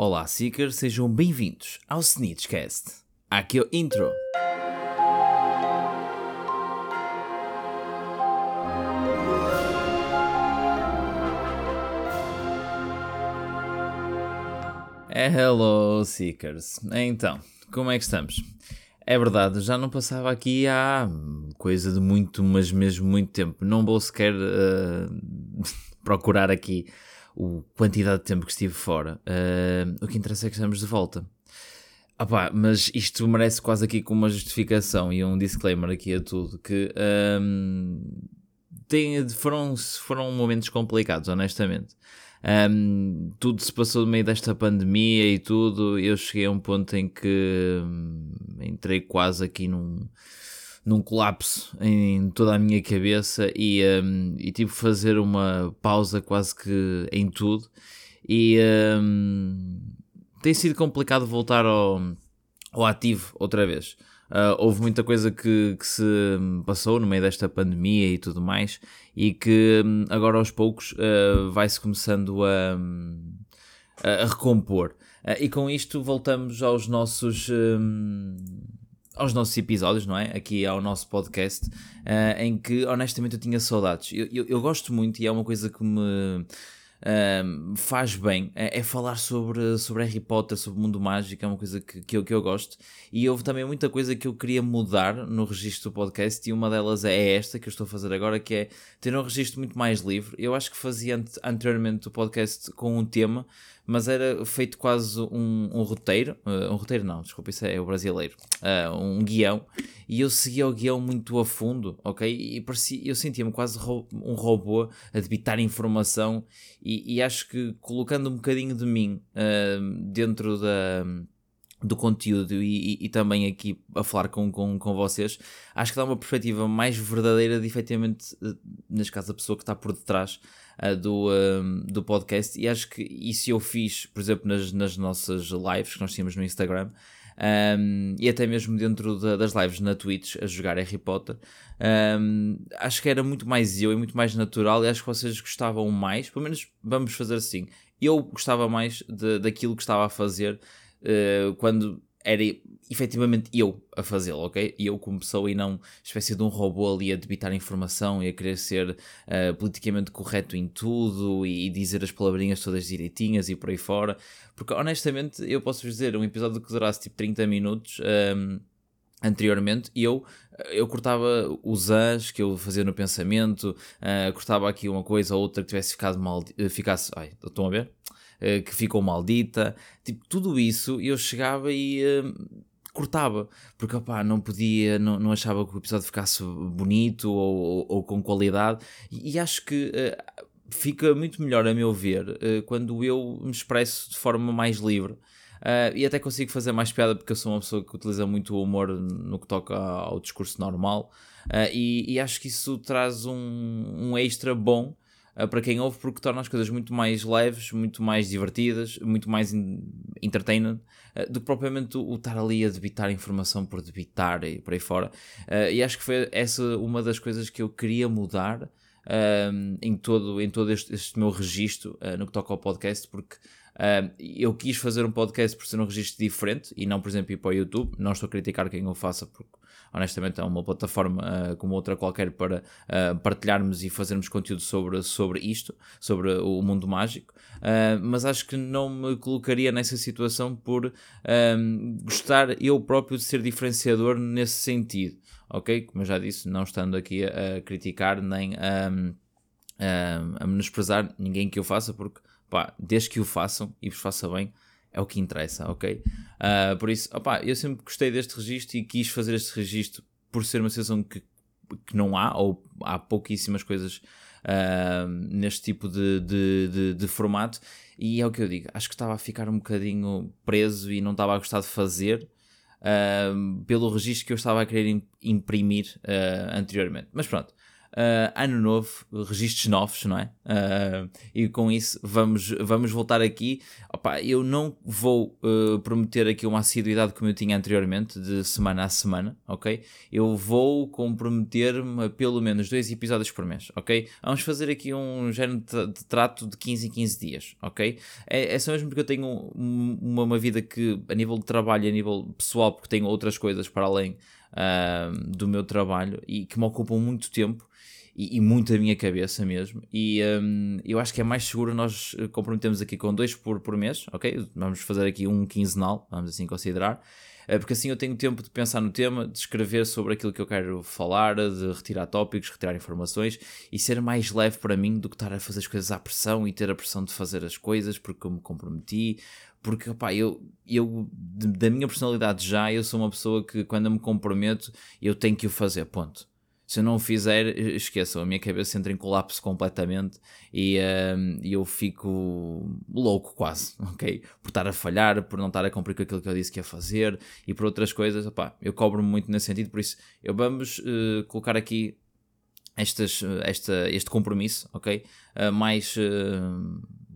Olá, Seekers, sejam bem-vindos ao Snitchcast. Aqui é o intro. Hello, Seekers. Então, como é que estamos? É verdade, já não passava aqui há coisa de muito, mas mesmo muito tempo. Não vou sequer uh, procurar aqui a quantidade de tempo que estive fora. Uh, o que interessa é que estamos de volta. Opa, mas isto merece quase aqui com uma justificação e um disclaimer aqui a tudo, que um, tem, foram, foram momentos complicados, honestamente. Um, tudo se passou no meio desta pandemia e tudo. Eu cheguei a um ponto em que um, entrei quase aqui num, num colapso em toda a minha cabeça e, um, e tive que fazer uma pausa quase que em tudo. E tem sido complicado voltar ao, ao ativo outra vez. Uh, houve muita coisa que, que, se passou no meio desta pandemia e tudo mais, e que um, agora aos poucos uh, vai-se começando a, a recompor. Uh, e com isto voltamos aos nossos. Aos nossos episódios, não é? Aqui ao nosso podcast, em que honestamente eu tinha saudades. Eu, eu, eu gosto muito e é uma coisa que me um, faz bem é, é, falar sobre, sobre Harry Potter, sobre o mundo mágico, é uma coisa que, que, eu, que eu gosto. E houve também muita coisa que eu queria mudar no registro do podcast, e uma delas é esta que eu estou a fazer agora, que é ter um registro muito mais livre. Eu acho que fazia anteriormente o podcast com um tema, mas era feito quase um, um roteiro, uh, um roteiro não, desculpa, isso é o brasileiro, uh, um guião, e eu seguia o guião muito a fundo, ok? E parecia, eu sentia-me quase ro um robô a debitar informação, e, e, acho que colocando um bocadinho de mim uh, dentro da do conteúdo e, e, e, também aqui a falar com, com, com vocês, acho que dá uma perspectiva mais verdadeira de efetivamente, neste caso, a pessoa que está por detrás uh, do, um, do podcast. E acho que isso eu fiz, por exemplo, nas, nas nossas lives que nós tínhamos no Instagram. Um, e até mesmo dentro da, das lives na Twitch a jogar Harry Potter, um, acho que era muito mais eu e muito mais natural. E acho que vocês gostavam mais, pelo menos vamos fazer assim. Eu gostava mais de, daquilo que estava a fazer uh, quando era efetivamente eu a fazê-lo, ok? E eu como pessoa e não espécie de um robô ali a debitar informação e a querer ser uh, politicamente correto em tudo e, e, dizer as palavrinhas todas direitinhas e por aí fora. Porque honestamente eu posso dizer, um episódio que durasse tipo 30 minutos. Um, ehm, anteriormente eu eu cortava os as que eu fazia no pensamento uh, cortava aqui uma coisa ou outra que tivesse ficado mal ficasse ai, estão a ver? Uh, que ficou maldita. Tipo tudo isso eu chegava e uh, cortava, porque opá, não podia, não, não achava que o episódio ficasse bonito ou, ou, ou com qualidade, e, e acho que uh, fica muito melhor, a meu ver, uh, quando eu me expresso de forma mais livre. Uh, e até consigo fazer mais piada porque eu sou uma pessoa que utiliza muito o humor no que toca ao discurso normal. E, e, acho que isso traz um, um extra bom uh, para quem ouve, porque torna as coisas muito mais leves, muito mais divertidas, muito mais entertainment uh, do que propriamente o, estar ali a debitar informação por debitar e por aí fora. Uh, e acho que foi essa uma das coisas que eu queria mudar. em todo, em todo este, este meu registro no que toca ao podcast, porque Uh, eu quis fazer um podcast por ser um registro diferente e não, por exemplo, ir para o YouTube. Não estou a criticar quem o faça, porque honestamente é uma plataforma uh, como outra qualquer para uh, partilharmos e fazermos conteúdo sobre, sobre isto, sobre o mundo mágico. Uh, mas acho que não me colocaria nessa situação por gostar eu próprio de ser diferenciador nesse sentido, ok? Como eu já disse, não estando aqui a, a criticar nem a, a, a menosprezar ninguém que eu faça, porque pá, desde que o façam e vos faça bem, é o que interessa, ok? Uh, por isso, opá, eu sempre gostei deste registro e quis fazer este registro por ser uma situação que, que não há, ou há pouquíssimas coisas uh, neste tipo de, de, de, de, formato, e é o que eu digo, acho que estava a ficar um bocadinho preso e não estava a gostar de fazer. Uh, pelo registro que eu estava a querer imprimir anteriormente, mas pronto, Uh, ano novo, registros novos, não é? Uh, e com isso vamos, vamos voltar aqui. Opa, eu não vou uh, prometer aqui uma assiduidade como eu tinha anteriormente, de semana a semana, ok? Eu vou comprometer-me a pelo menos dois episódios por mês, ok? Vamos fazer aqui um género de trato de 15 em 15 dias, ok? É, é só mesmo porque eu tenho uma, uma vida que, a nível de trabalho, a nível pessoal, porque tenho outras coisas para além do meu trabalho e que me ocupam muito tempo e, e muito a minha cabeça mesmo. E um, eu acho que é mais seguro nós eh, comprometemos aqui com dois por, por mês, ok? Vamos fazer aqui um quinzenal, vamos assim considerar. Eh, porque assim eu tenho tempo de pensar no tema, de escrever sobre aquilo que eu quero falar, de retirar tópicos, retirar informações e ser mais leve para mim do que estar a fazer as coisas à pressão e ter a pressão de fazer as coisas porque eu me comprometi. Porque, opá, eu, eu da minha personalidade já, eu sou uma pessoa que quando eu me comprometo, eu tenho que o fazer, ponto se eu não o fizer, esqueçam, a minha cabeça entra em colapso completamente e uh, eu fico louco quase, ok? Por estar a falhar, por não estar a cumprir com aquilo que eu disse que ia fazer e por outras coisas, opá, eu cobro-me muito nesse sentido, por isso eu vamos uh, colocar aqui estas, esta, este compromisso, ok? Uh, mais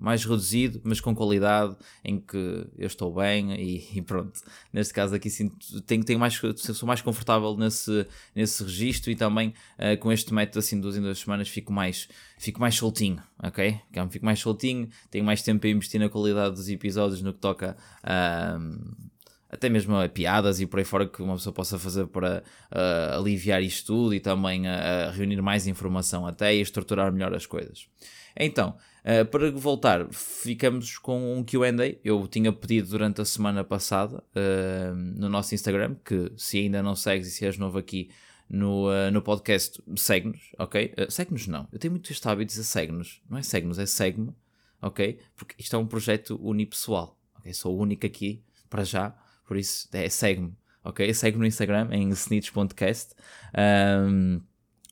mais reduzido, mas com qualidade, em que eu estou bem e, e pronto. Neste caso aqui sinto, tenho, tenho mais, sou mais confortável nesse, nesse registro e também uh, com este método assim duas em duas semanas fico mais, fico mais soltinho, ok? Então, fico mais soltinho, tenho mais tempo a investir na qualidade dos episódios no que toca a. Uh, até mesmo a piadas e por aí fora que uma pessoa possa fazer para uh, aliviar isto tudo e também a, a reunir mais informação até e estruturar melhor as coisas. Então, Uh, para voltar, ficamos com um QA. Eu tinha pedido durante a semana passada uh, no nosso Instagram, que se ainda não segues e se és novo aqui no, uh, no podcast, segue-nos, ok? segue-nos não, eu tenho muito este hábito de dizer segue-nos, não é segue-nos, é segue-me, ok? Porque isto é um projeto unipessoal, ok? Sou o único aqui para já, por isso é segue-me, ok? Segue-me no Instagram em snitch.cast. Um,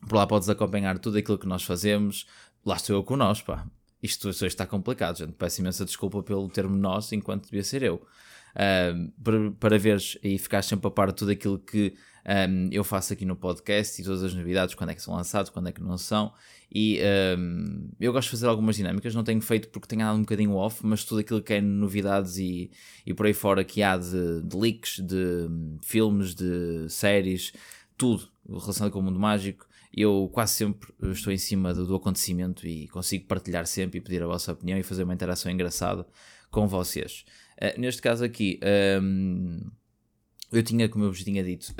por lá podes acompanhar tudo aquilo que nós fazemos. Lá estou eu com nós, pá isto hoje está complicado, gente. Peço imensa desculpa pelo termo nós, enquanto devia ser eu. Para, para veres e ficar sempre a par de tudo aquilo que um, eu faço aqui no podcast e todas as novidades, quando é que são lançados, quando é que não são. E um, eu gosto de fazer algumas dinâmicas, não tenho feito porque tenho andado um bocadinho off, mas tudo aquilo que é novidades e, e por aí fora que há de, de leaks, de um, filmes, de séries, tudo relacionado com o mundo mágico, eu quase sempre estou em cima do, do, acontecimento e consigo partilhar sempre e pedir a vossa opinião e fazer uma interação engraçada com vocês. Uh, neste caso aqui, um, eu tinha, como eu vos tinha dito,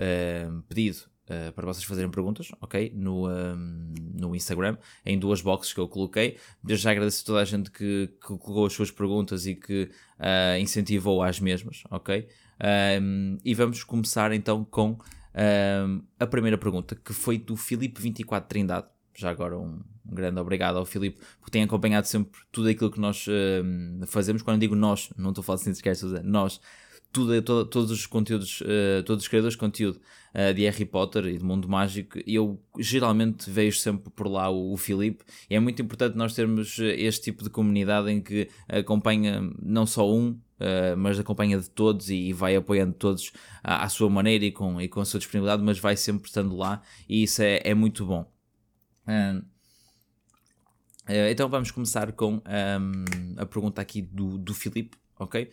um, pedido uh, para vocês fazerem perguntas, ok? No, um, no Instagram, em duas boxes que eu coloquei. Desde já agradeço a toda a gente que, que colocou as suas perguntas e que uh, incentivou às mesmas, ok? e vamos começar então com um, a primeira pergunta, que foi do Filipe24 Trindade. Já agora um, um, grande obrigado ao Filipe, porque tem acompanhado sempre tudo aquilo que nós uh, fazemos. Quando digo nós, não estou a falar assim, se nós, tudo, todo, todos os conteúdos, uh, todos os criadores de conteúdo uh, de Harry Potter e do mundo mágico, eu geralmente vejo sempre por lá o, o Filipe. E é muito importante nós termos este tipo de comunidade em que acompanha não só um, Uh, mas acompanha de todos e, vai apoiando todos à, à, sua maneira e com, e com a sua disponibilidade, mas vai sempre estando lá e isso é, é muito bom. Uh, então vamos começar com um, a pergunta aqui do, do Filipe, ok?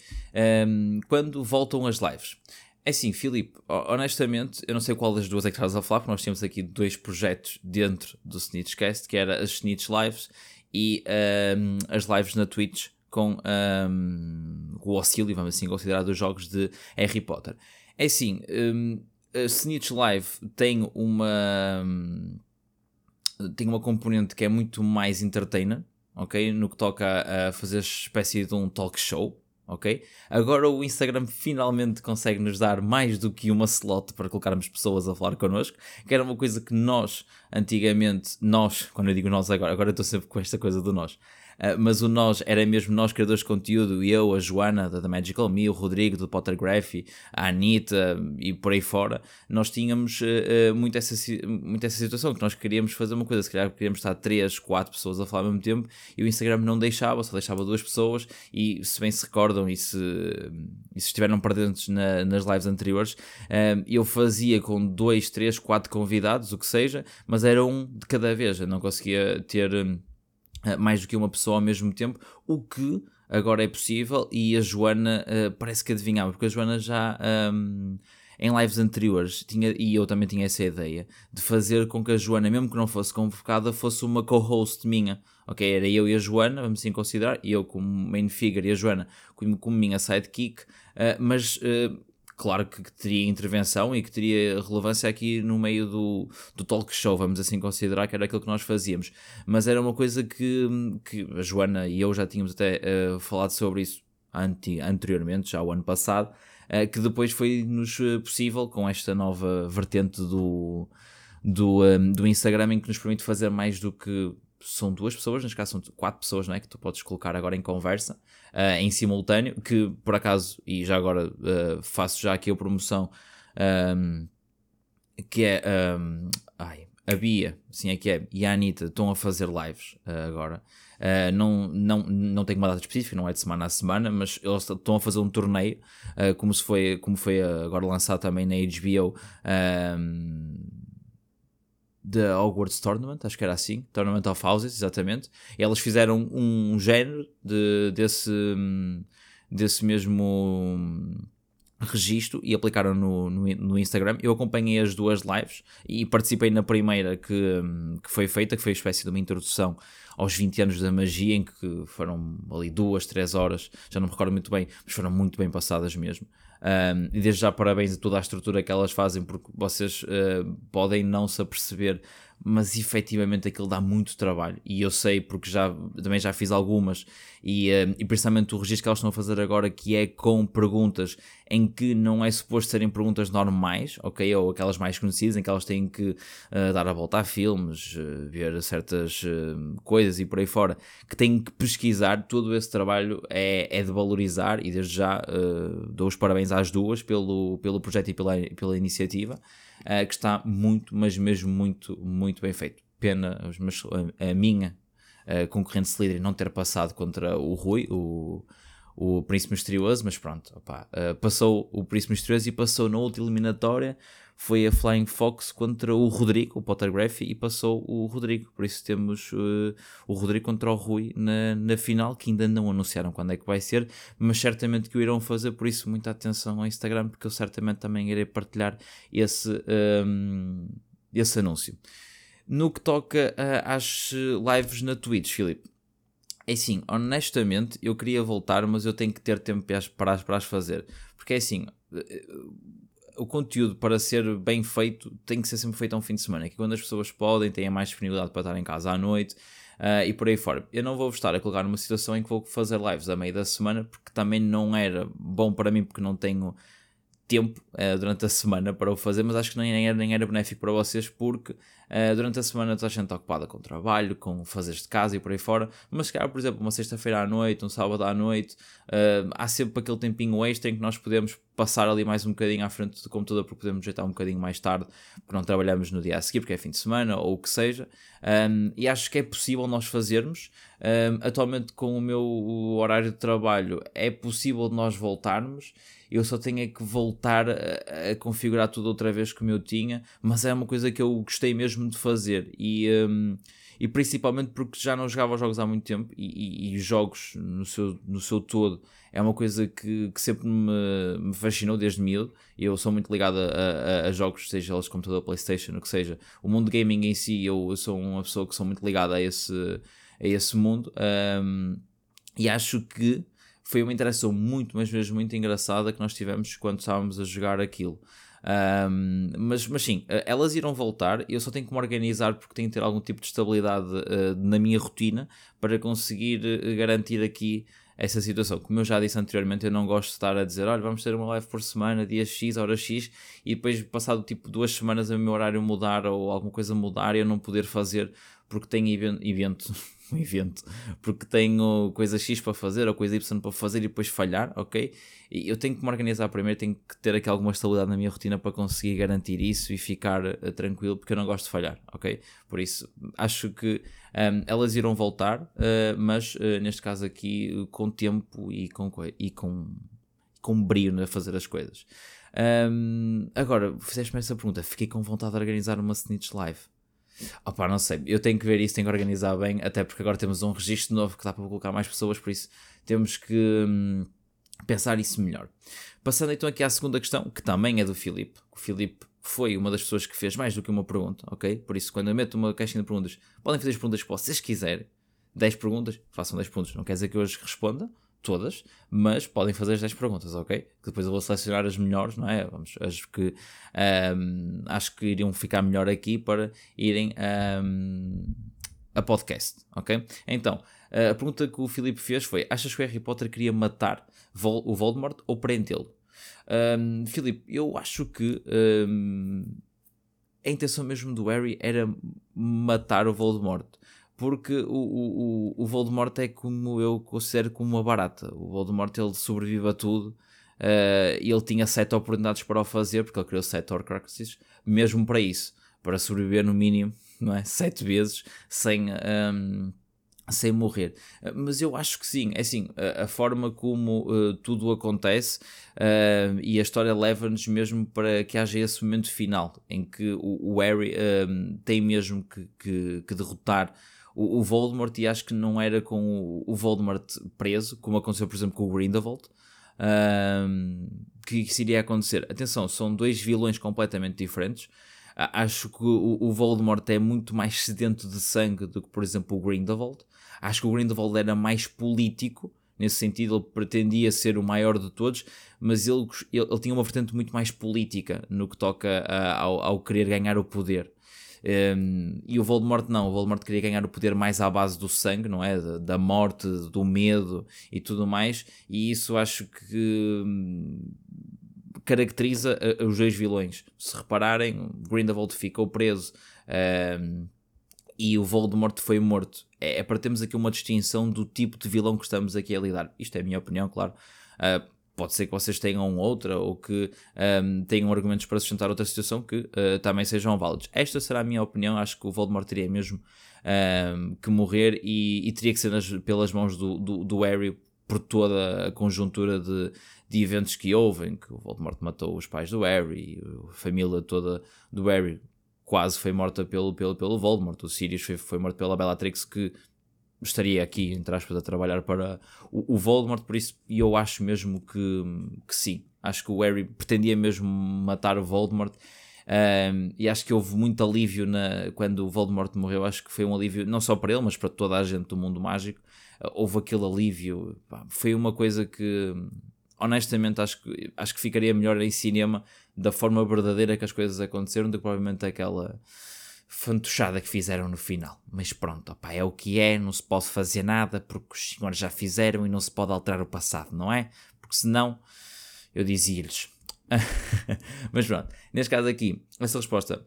Um, quando voltam as lives? É assim, Filipe, honestamente, eu não sei qual das duas é que estás a falar, porque nós temos aqui dois projetos dentro do Snitchcast, que era as Snitch Lives e um, as lives na Twitch com um, o auxílio, vamos assim considerar, dos jogos de Harry Potter. É assim, um, a Snitch Live tem uma um, tem uma componente que é muito mais entertainer, ok? No que toca a fazer espécie de um talk show, ok? Agora o Instagram finalmente consegue nos dar mais do que uma slot para colocarmos pessoas a falar connosco, que era uma coisa que nós, antigamente, nós, quando eu digo nós agora, agora estou sempre com esta coisa do nós, mas o nós era mesmo nós criadores de conteúdo, eu, a Joana da, da Magical Me, o Rodrigo do Pottergraphy, a Anitta e por aí fora, nós tínhamos uh, muito, essa, muito essa situação que nós queríamos fazer uma coisa, se calhar queríamos estar 3, 4 pessoas a falar ao mesmo tempo e o Instagram não deixava, só deixava duas pessoas e se bem se recordam e se, e se estiveram presentes na, nas lives anteriores, uh, eu fazia com 2, 3, 4 convidados, o que seja, mas era um de cada vez, eu não conseguia ter uh, mais do que uma pessoa ao mesmo tempo, o que agora é possível e a Joana uh, parece que adivinhava, porque a Joana já um, em lives anteriores tinha, e eu também tinha essa ideia de fazer com que a Joana, mesmo que não fosse convocada, fosse uma co-host minha. Ok, era eu e a Joana, vamos assim considerar, eu como main figure e a Joana como, como minha sidekick, uh, mas uh, claro que, teria intervenção e que teria relevância aqui no meio do, do talk show, vamos assim considerar que era aquilo que nós fazíamos. Mas era uma coisa que, que a Joana e eu já tínhamos até uh, falado sobre isso anti, anteriormente, já o ano passado, uh, que depois foi-nos eh, possível com esta nova vertente do, do, um, do Instagram em que nos permite fazer mais do que são duas pessoas, neste caso são quatro pessoas, não é? Que tu podes colocar agora em conversa, uh, em simultâneo, que por acaso, e já agora uh, faço já aqui a promoção, um, que é um, ai, a Bia, sim é que é, e a Anitta estão a fazer lives uh, agora. não, não, não tenho uma data específica, não é de semana a semana, mas eles estão a fazer um torneio, como, se foi, como foi agora lançado também na HBO da Hogwarts Tournament, acho que era assim, Tournament of Houses, exatamente. E elas fizeram um género de, desse, desse mesmo registro e aplicaram no, no, no, Instagram. Eu acompanhei as duas lives e participei na primeira que, que foi feita, que foi uma espécie de uma introdução aos 20 anos da magia, em que foram ali duas, três horas, já não me recordo muito bem, mas foram muito bem passadas mesmo. Um, e desde já parabéns a toda a estrutura que elas fazem, porque vocês uh, podem não se aperceber mas efetivamente aquilo dá muito trabalho. E eu sei porque já também já fiz algumas e, uh, e principalmente o registro que elas estão a fazer agora que é com perguntas em que não é suposto serem perguntas normais, ok? Ou aquelas mais conhecidas em que elas têm que uh, dar a volta a filmes, uh, ver certas coisas e por aí fora, que têm que pesquisar, todo esse trabalho é, é de valorizar e desde já dou os parabéns às duas pelo, pelo projeto e pela, pela iniciativa uh, que está muito, mas mesmo muito, muito bem feito. Pena mas, a, a minha uh, concorrente Slytherin não ter passado contra o Rui, o, o Príncipe Misterioso, mas pronto, opa, uh, passou o Príncipe Misterioso e passou na última eliminatória foi a Flying Fox contra o Rodrigo, o Pottergraphy, e passou o Rodrigo. Por isso temos uh, o Rodrigo contra o Rui na, na final, que ainda não anunciaram quando é que vai ser, mas certamente que o irão fazer. Por isso, muita atenção ao Instagram, porque eu certamente também irei partilhar esse, um, ehm, esse anúncio. No que toca uh, às lives na Twitch, Filipe. É assim, honestamente, eu queria voltar, mas eu tenho que ter tempo para, para as fazer. Porque é assim, eh, o conteúdo para ser bem feito tem que ser sempre feito a um fim de semana, que quando as pessoas podem, têm mais disponibilidade para estar em casa à noite uh, e por aí fora. Eu não vou estar a colocar numa situação em que vou fazer lives a meio da semana, porque também não era bom para mim, porque não tenho tempo uh, durante a semana para o fazer, mas acho que nem era, nem era benéfico para vocês porque uh, durante a semana toda a gente está ocupada com trabalho, com fazeres de casa e por aí fora, mas se calhar, por exemplo, uma sexta-feira à noite, um sábado à noite, uh, há sempre aquele tempinho extra em que nós podemos passar ali mais um bocadinho à frente do computador porque podemos ajeitar um bocadinho mais tarde, porque não trabalhamos no dia a seguir, porque é fim de semana ou o que seja, um, e acho que é possível nós fazermos. Um, atualmente, com o meu horário de trabalho, é possível nós voltarmos eu só tenho é que voltar a, a, configurar tudo outra vez como eu tinha, mas é uma coisa que eu gostei mesmo de fazer e, um, e principalmente porque já não jogava jogos há muito tempo e, e, e jogos no seu, no seu todo é uma coisa que, que sempre me, me, fascinou desde miúdo eu sou muito ligado a, a, a, jogos, seja eles computador, Playstation, o que seja. O mundo gaming em si, eu, eu sou uma pessoa que sou muito ligada a esse, a esse mundo um, e acho que foi uma interação muito, mas mesmo muito engraçada que nós tivemos quando estávamos a jogar aquilo. Um, mas, mas sim, eh, elas irão voltar. Eu só tenho que me organizar porque tenho que ter algum tipo de estabilidade uh, na minha rotina para conseguir uh, garantir aqui essa situação. Como eu já disse anteriormente, eu não gosto de estar a dizer, olha, vamos ter uma live por semana, dia X, hora X, e depois, passado tipo duas semanas, o meu horário mudar ou alguma coisa mudar e eu não poder fazer porque tenho evento, um evento, porque tenho coisa X para fazer ou coisa Y para fazer e depois falhar, ok? E eu tenho que me organizar primeiro, tenho que ter aqui alguma estabilidade na minha rotina para conseguir garantir isso e ficar uh, tranquilo, porque eu não gosto de falhar, ok? Por isso, acho que um, elas irão voltar, uh, mas uh, neste caso aqui com tempo e com, e com, com brilho a fazer as coisas. Um, agora, fizeste-me essa pergunta, fiquei com vontade de organizar uma Snitch Live. Opa, não sei, eu tenho que ver isso, tenho que organizar bem, até porque agora temos um registro novo que dá para colocar mais pessoas, por isso temos que hum, pensar isso melhor. Passando então aqui à segunda questão, que também é do Filipe. O Filipe foi uma das pessoas que fez mais do que uma pergunta, ok? Por isso, quando eu meto uma caixinha de perguntas, podem fazer as perguntas que vocês quiserem. 10 perguntas, façam 10 pontos. Não quer dizer que eu hoje responda, todas, mas podem fazer as 10 perguntas, ok? Depois eu vou selecionar as melhores, não é? Vamos, as que um, acho que iriam ficar melhor aqui para irem um, a podcast, ok? Então, a pergunta que o Filipe fez foi: achas que o Harry Potter queria matar Vol o Voldemort ou prendê-lo? Um, Filipe, eu acho que a intenção mesmo do Harry era matar o Voldemort porque o, o, o Voldemort é como eu considero como uma barata. O Voldemort ele sobrevive a tudo uh, e ele tinha sete oportunidades para o fazer, porque ele criou sete Horcruxes, mesmo para isso, para sobreviver no mínimo, não é? Sete vezes sem. Um, ehm, sem morrer. Mas eu acho que sim, é assim, a, a forma como uh, tudo acontece uh, e a história leva-nos mesmo para que haja esse momento final em que o, o Harry uh, tem mesmo que, que, que derrotar o, o Voldemort e acho que não era com o, Voldemort preso, como aconteceu, por exemplo, com o Grindelwald, um, que isso iria acontecer. Atenção, são dois vilões completamente diferentes. Acho que o, o Voldemort é muito mais sedento de sangue do que, por exemplo, o Grindelwald. Acho que o Grindelwald era mais político, nesse sentido, ele pretendia ser o maior de todos, mas ele, ele, ele tinha uma vertente muito mais política no que toca a, ao, ao, querer ganhar o poder. Um, e o Voldemort não, o Voldemort queria ganhar o poder mais à base do sangue, não é? Da, da morte, do medo e tudo mais, e isso acho que hum, caracteriza a, os dois vilões. Se repararem, Grindelwald ficou preso um, e o Voldemort foi morto. É, é, para termos aqui uma distinção do tipo de vilão que estamos aqui a lidar. Isto é a minha opinião, claro. Uh, pode ser que vocês tenham outra ou que um, tenham argumentos para sustentar outra situação que uh, também sejam válidos. Esta será a minha opinião. Acho que o Voldemort teria mesmo um, que morrer e, e, teria que ser nas, pelas mãos do, do, do, Harry por toda a conjuntura de, de eventos que houve, em que o Voldemort matou os pais do Harry, a família toda do Harry quase foi morta pelo, pelo, pelo Voldemort. O Sirius foi, foi morto pela Bellatrix, que estaria aqui, entre aspas, a trabalhar para o, o Voldemort, por isso eu acho mesmo que, que sim. Acho que o Harry pretendia mesmo matar o Voldemort. Um, e acho que houve muito alívio na, quando o Voldemort morreu. Acho que foi um alívio não só para ele, mas para toda a gente do mundo mágico. Uh, houve aquele alívio. Pá, foi uma coisa que, honestamente, acho que, acho que ficaria melhor em cinema da forma verdadeira que as coisas aconteceram do que provavelmente aquela fantochada que fizeram no final. Mas pronto, opa, é o que é, não se pode fazer nada porque os senhores já fizeram e não se pode alterar o passado, não é? Porque senão eu dizia-lhes. Mas pronto, neste caso aqui, essa resposta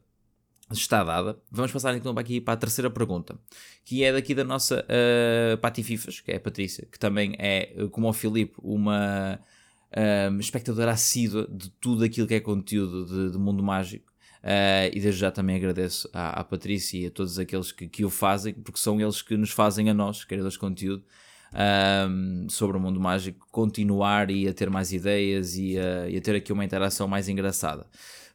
está dada. Vamos passar então aqui para a terceira pergunta, que é daqui da nossa uh, Patififas, que é a Patrícia, que também é, como o Filipe, uma uh, espectadora assídua de tudo aquilo que é conteúdo de, de mundo mágico. Uh, e desde já também agradeço à, à Patrícia e a todos aqueles que, que o fazem, porque são eles que nos fazem a nós, criadores de conteúdo, um, sobre o mundo mágico, continuar e a ter mais ideias e a, e a, ter aqui uma interação mais engraçada.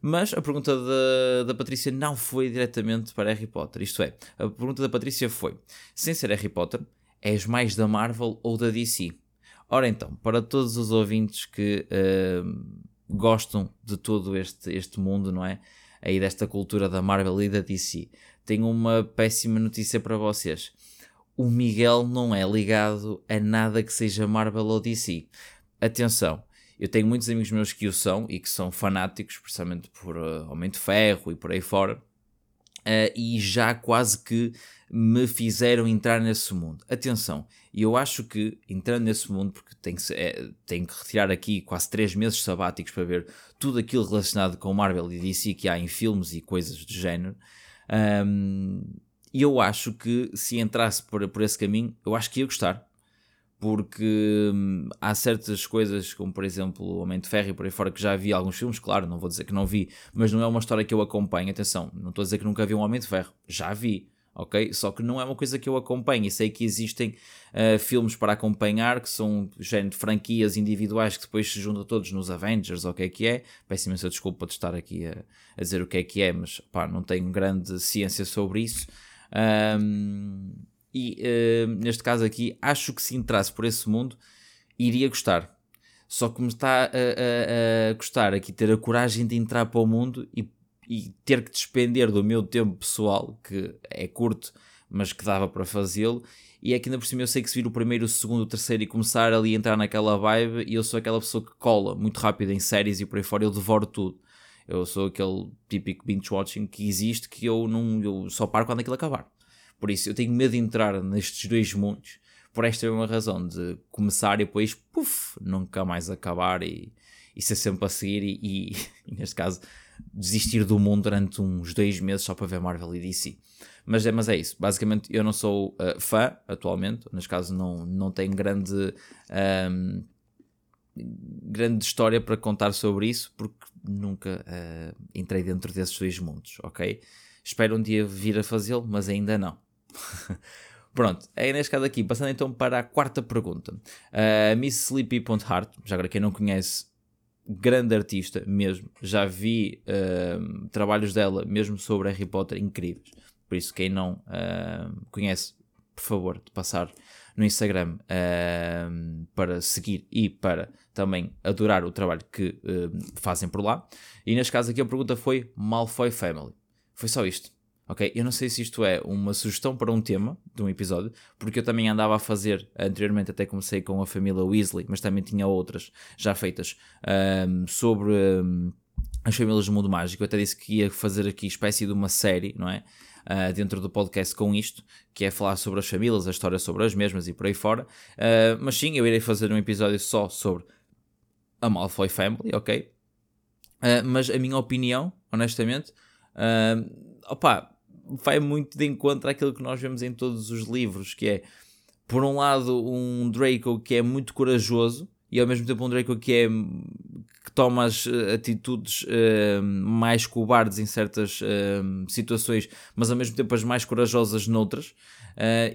Mas a pergunta da, da Patrícia não foi diretamente para Harry Potter, isto é, a pergunta da Patrícia foi: sem ser Harry Potter, és mais da Marvel ou da DC? Ora então, para todos os ouvintes que uh, gostam de todo este, este mundo, não é? Aí desta cultura da Marvel e da DC. Tenho uma péssima notícia para vocês. O Miguel não é ligado a nada que seja Marvel ou DC. Atenção, eu tenho muitos amigos meus que o são e que são fanáticos, precisamente por uh, Homem de Ferro e por aí fora, uh, e já quase que me fizeram entrar nesse mundo. Atenção, eu acho que entrando nesse mundo, porque tenho que, é, tenho que retirar aqui quase 3 meses sabáticos para ver tudo aquilo relacionado com Marvel e DC que há em filmes e coisas do género. Um, E eu acho que se entrasse por, por esse caminho, eu acho que ia gostar. Porque hum, há certas coisas, como por exemplo o Homem de Ferro e por aí fora, que já vi alguns filmes, claro, não vou dizer que não vi, mas não é uma história que eu acompanho. Atenção, não estou a dizer que nunca vi um Homem de Ferro, já vi ok? Só que não é uma coisa que eu acompanho e sei que existem uh, filmes para acompanhar que são género franquias individuais que depois se juntam todos nos Avengers ou o que é que é. Peço imensa desculpa de estar aqui a, a, dizer o que é que é, mas pá, não tenho grande ciência sobre isso. Um, e uh, neste caso aqui, acho que se entrasse por esse mundo, iria gostar. Só que me está a, a, a gostar aqui ter a coragem de entrar para o mundo e e ter que despender do meu tempo pessoal, que é curto, mas que dava para fazê-lo. E é que ainda por cima eu sei que se vir o primeiro, o segundo, o terceiro e começar ali a entrar naquela vibe, e eu sou aquela pessoa que cola muito rápido em séries e por aí fora, eu devoro tudo. Eu sou aquele típico binge watching que existe, que eu não eu só paro quando aquilo acabar. Por isso eu tenho medo de entrar nestes dois mundos, por esta mesma razão, de começar e depois, puf, nunca mais acabar e, e ser sempre a seguir e, e, e neste caso desistir do mundo durante uns dois meses só para ver Marvel e DC. Mas é, mas é isso. Basicamente, eu não sou uh, fã atualmente. Neste caso, não, não tenho grande, um, grande história para contar sobre isso, porque nunca uh, entrei dentro desses dois mundos, ok? Espero um dia vir a fazê-lo, mas ainda não. Pronto, é neste caso aqui. Passando então para a quarta pergunta. Uh, Miss Sleepy.heart, já agora quem não conhece, grande artista mesmo. Já vi uh, trabalhos dela mesmo sobre Harry Potter incríveis. Por isso, quem não uh, conhece, por favor, de passar no Instagram uh, para seguir e para também adorar o trabalho que fazem por lá. E neste caso aqui a pergunta foi Malfoy Family. Foi só isto. Ok? Eu não sei se isto é uma sugestão para um tema de um episódio, porque eu também andava a fazer, anteriormente até comecei com a família Weasley, mas também tinha outras já feitas um, sobre um, as famílias do mundo mágico. Eu até disse que ia fazer aqui espécie de uma série, não é? Uh, dentro do podcast com isto, que é falar sobre as famílias, a história sobre as mesmas e por aí fora. Uh, mas sim, eu irei fazer um episódio só sobre a Malfoy Family, ok? Uh, mas a minha opinião, honestamente, uh, opa, vai muito de encontro àquilo que nós vemos em todos os livros, que é, por um lado, um Draco que é muito corajoso e ao mesmo tempo um Draco que é que toma as uh, atitudes uh, mais cobardes em certas uh, situações, mas ao mesmo tempo as mais corajosas noutras,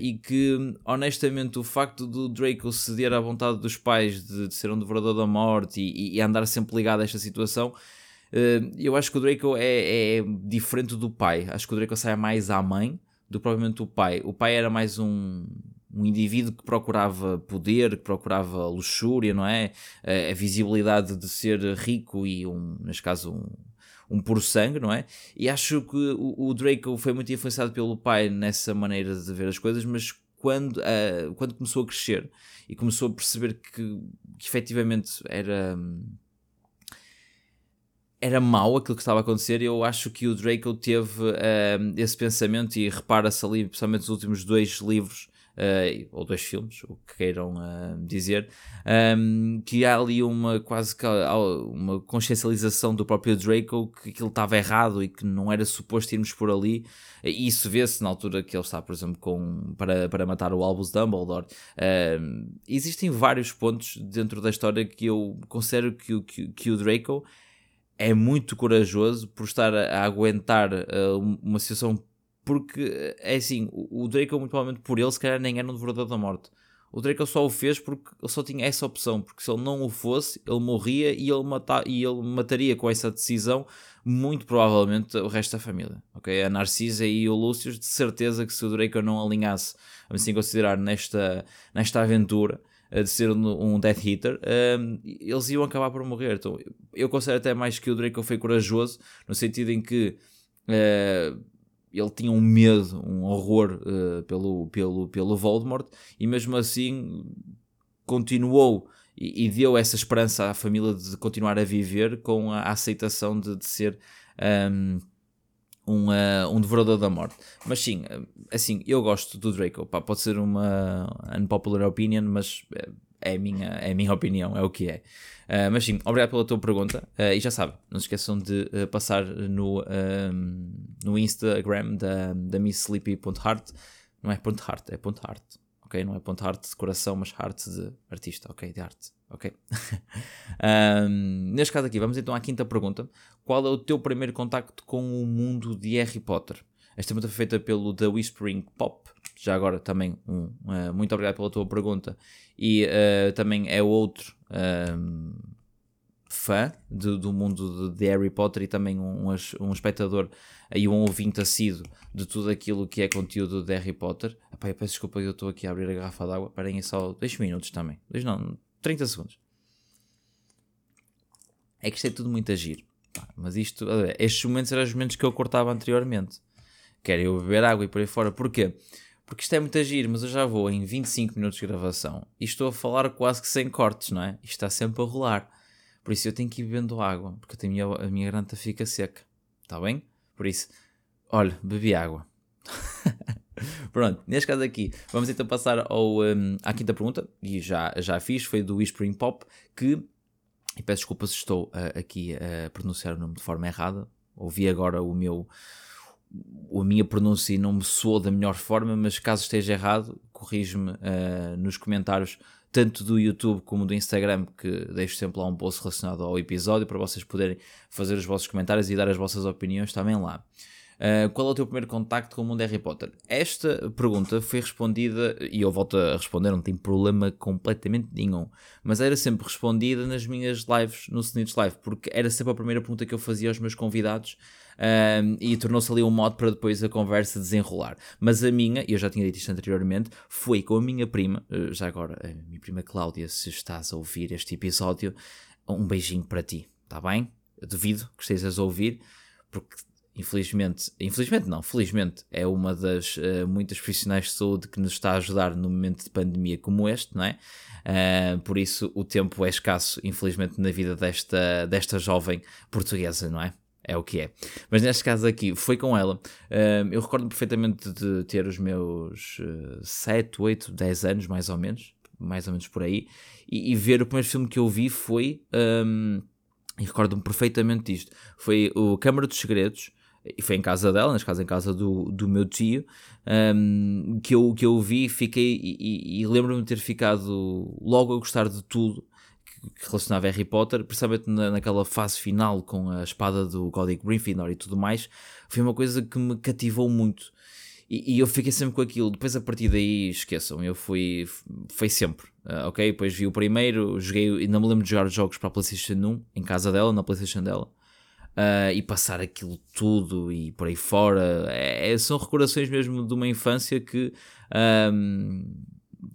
e que honestamente o facto do Draco ceder à vontade dos pais de, de ser um devorador da morte e, e andar sempre ligado a esta situação Uh, eu acho que o Draco é, é, diferente do pai. Acho que o Draco sai mais à mãe do que propriamente o pai. O pai era mais um, um indivíduo que procurava poder, que procurava luxúria, não é? A, a visibilidade de ser rico e, um, neste caso, um, um puro sangue, não é? E acho que o, o, Draco foi muito influenciado pelo pai nessa maneira de ver as coisas, mas quando, uh, quando começou a crescer e começou a perceber que, que efetivamente era. Um, era mau aquilo que estava a acontecer. Eu acho que o Draco teve uh, esse pensamento e repara-se ali, principalmente nos últimos dois livros, uh, ou dois filmes, o que queiram uh, dizer, um, que há ali uma quase uma consciencialização do próprio Draco que aquilo estava errado e que não era suposto irmos por ali. E isso vê-se na altura que ele está, por exemplo, com, para, para matar o Albus Dumbledore. existem vários pontos dentro da história que eu considero que, que, que o Draco é muito corajoso por estar a, a aguentar uh, uma situação. Porque é assim, o, Draco, muito provavelmente por ele, se calhar nem era um devorador da morte. O Draco só o fez porque ele só tinha essa opção. Porque se ele não o fosse, ele morria e ele, mata, e ele mataria com essa decisão, muito provavelmente, o resto da família. Okay? A Narcisa e o Lúcio, de certeza que se o Draco não alinhasse, assim considerar, nesta, nesta aventura de ser um, um Death Hitter, um, eles iam acabar por morrer. Então, eu considero até mais que o Draco foi corajoso, no sentido em que uh, ele tinha um medo, um horror uh, pelo, pelo, pelo Voldemort, e mesmo assim continuou e, e, deu essa esperança à família de continuar a viver com a, aceitação de, de ser. Um, um, uh, um devorador da morte. Mas sim, uh, assim, eu gosto do Draco. Pá, pode ser uma unpopular opinion, mas uh, é a minha, é a minha opinião, é o que é. Uh, mas sim, obrigado pela tua pergunta. Uh, e já sabem, não se esqueçam de uh, passar no, no Instagram da, da misssleepy.heart. Não é ponto .heart, é ponto .heart. Ok? Não é ponto .heart de coração, mas heart de artista, ok? De arte, ok? neste caso aqui, vamos então à quinta pergunta. Qual é o teu primeiro contacto com o mundo de Harry Potter? Esta pergunta foi feita pelo The Whispering Pop. Já agora também, um, muito obrigado pela tua pergunta e uh, também é outro um, fã de, do mundo de, de, Harry Potter e também um, um espectador e um ouvinte assíduo de tudo aquilo que é conteúdo de Harry Potter. Epá, eu peço desculpa, eu estou aqui a abrir a garrafa d'água. Parem aí só 2 minutos também. 2 não, 30 segundos. É que isto é tudo muito agir. Mas isto, estes momentos eram os momentos que eu cortava anteriormente. Quero eu beber água e por aí fora. Porquê? Porque isto é muito agir, mas eu já vou em 25 minutos de gravação e estou a falar quase que sem cortes, não é? Isto está sempre a rolar. Por isso eu tenho que ir bebendo água, porque a minha, a minha garganta fica seca. Está bem? Por isso, olha, bebi água. Pronto, neste caso aqui, vamos então passar ao, um, à quinta pergunta, e já, já fiz, foi do Whispering Pop, que, e peço desculpas se estou uh, aqui a pronunciar o nome de forma errada, ouvi agora o meu a minha pronúncia não me soou da melhor forma, mas caso esteja errado, corrijo-me uh, nos comentários, tanto do YouTube como do Instagram, que deixo sempre lá um post relacionado ao episódio para vocês poderem fazer os vossos comentários e dar as vossas opiniões também lá. Uh, qual é o teu primeiro contacto com o mundo Harry Potter? Esta pergunta foi respondida, e eu volto a responder, não tem problema completamente nenhum, mas era sempre respondida nas minhas lives no Snitch Live, porque era sempre a primeira pergunta que eu fazia aos meus convidados um, e tornou-se ali um modo para depois a conversa desenrolar. Mas a minha, e eu já tinha dito isto anteriormente, foi com a minha prima, eh, já agora, a minha prima Cláudia, se estás a ouvir este episódio, um beijinho para ti, está bem? Eu duvido que estejas a ouvir, porque infelizmente, infelizmente não, felizmente é uma das uh, muitas profissionais de saúde que nos está a ajudar no momento de pandemia como este, não é? Uh, por isso o tempo é escasso, infelizmente, na vida desta, desta jovem portuguesa, não é? é o que é. Mas neste caso aqui, foi com ela. Uh, eu recordo perfeitamente de ter os meus uh, 7, 8, 10 anos, mais ou menos, mais ou menos por aí, e, e ver o primeiro filme que eu vi foi. Um, e recordo-me perfeitamente disto. Foi o Câmara dos Segredos, e foi em casa dela, neste caso em casa do, do meu tio, um, que, eu, que eu vi fiquei, e, e, lembro-me de ter ficado logo a gostar de tudo que relacionava Harry Potter, principalmente na, naquela fase final com a espada do Godric Gryffindor e tudo mais, foi uma coisa que me cativou muito. E, e, eu fiquei sempre com aquilo. Depois, a partir daí, esqueçam, eu fui. Foi sempre. Uh, ok? Depois vi o primeiro, joguei. Ainda me lembro de jogar os jogos para a PlayStation 1, em casa dela, na PlayStation dela. Uh, e passar aquilo tudo e por aí fora. É, são recordações mesmo de uma infância que. Um,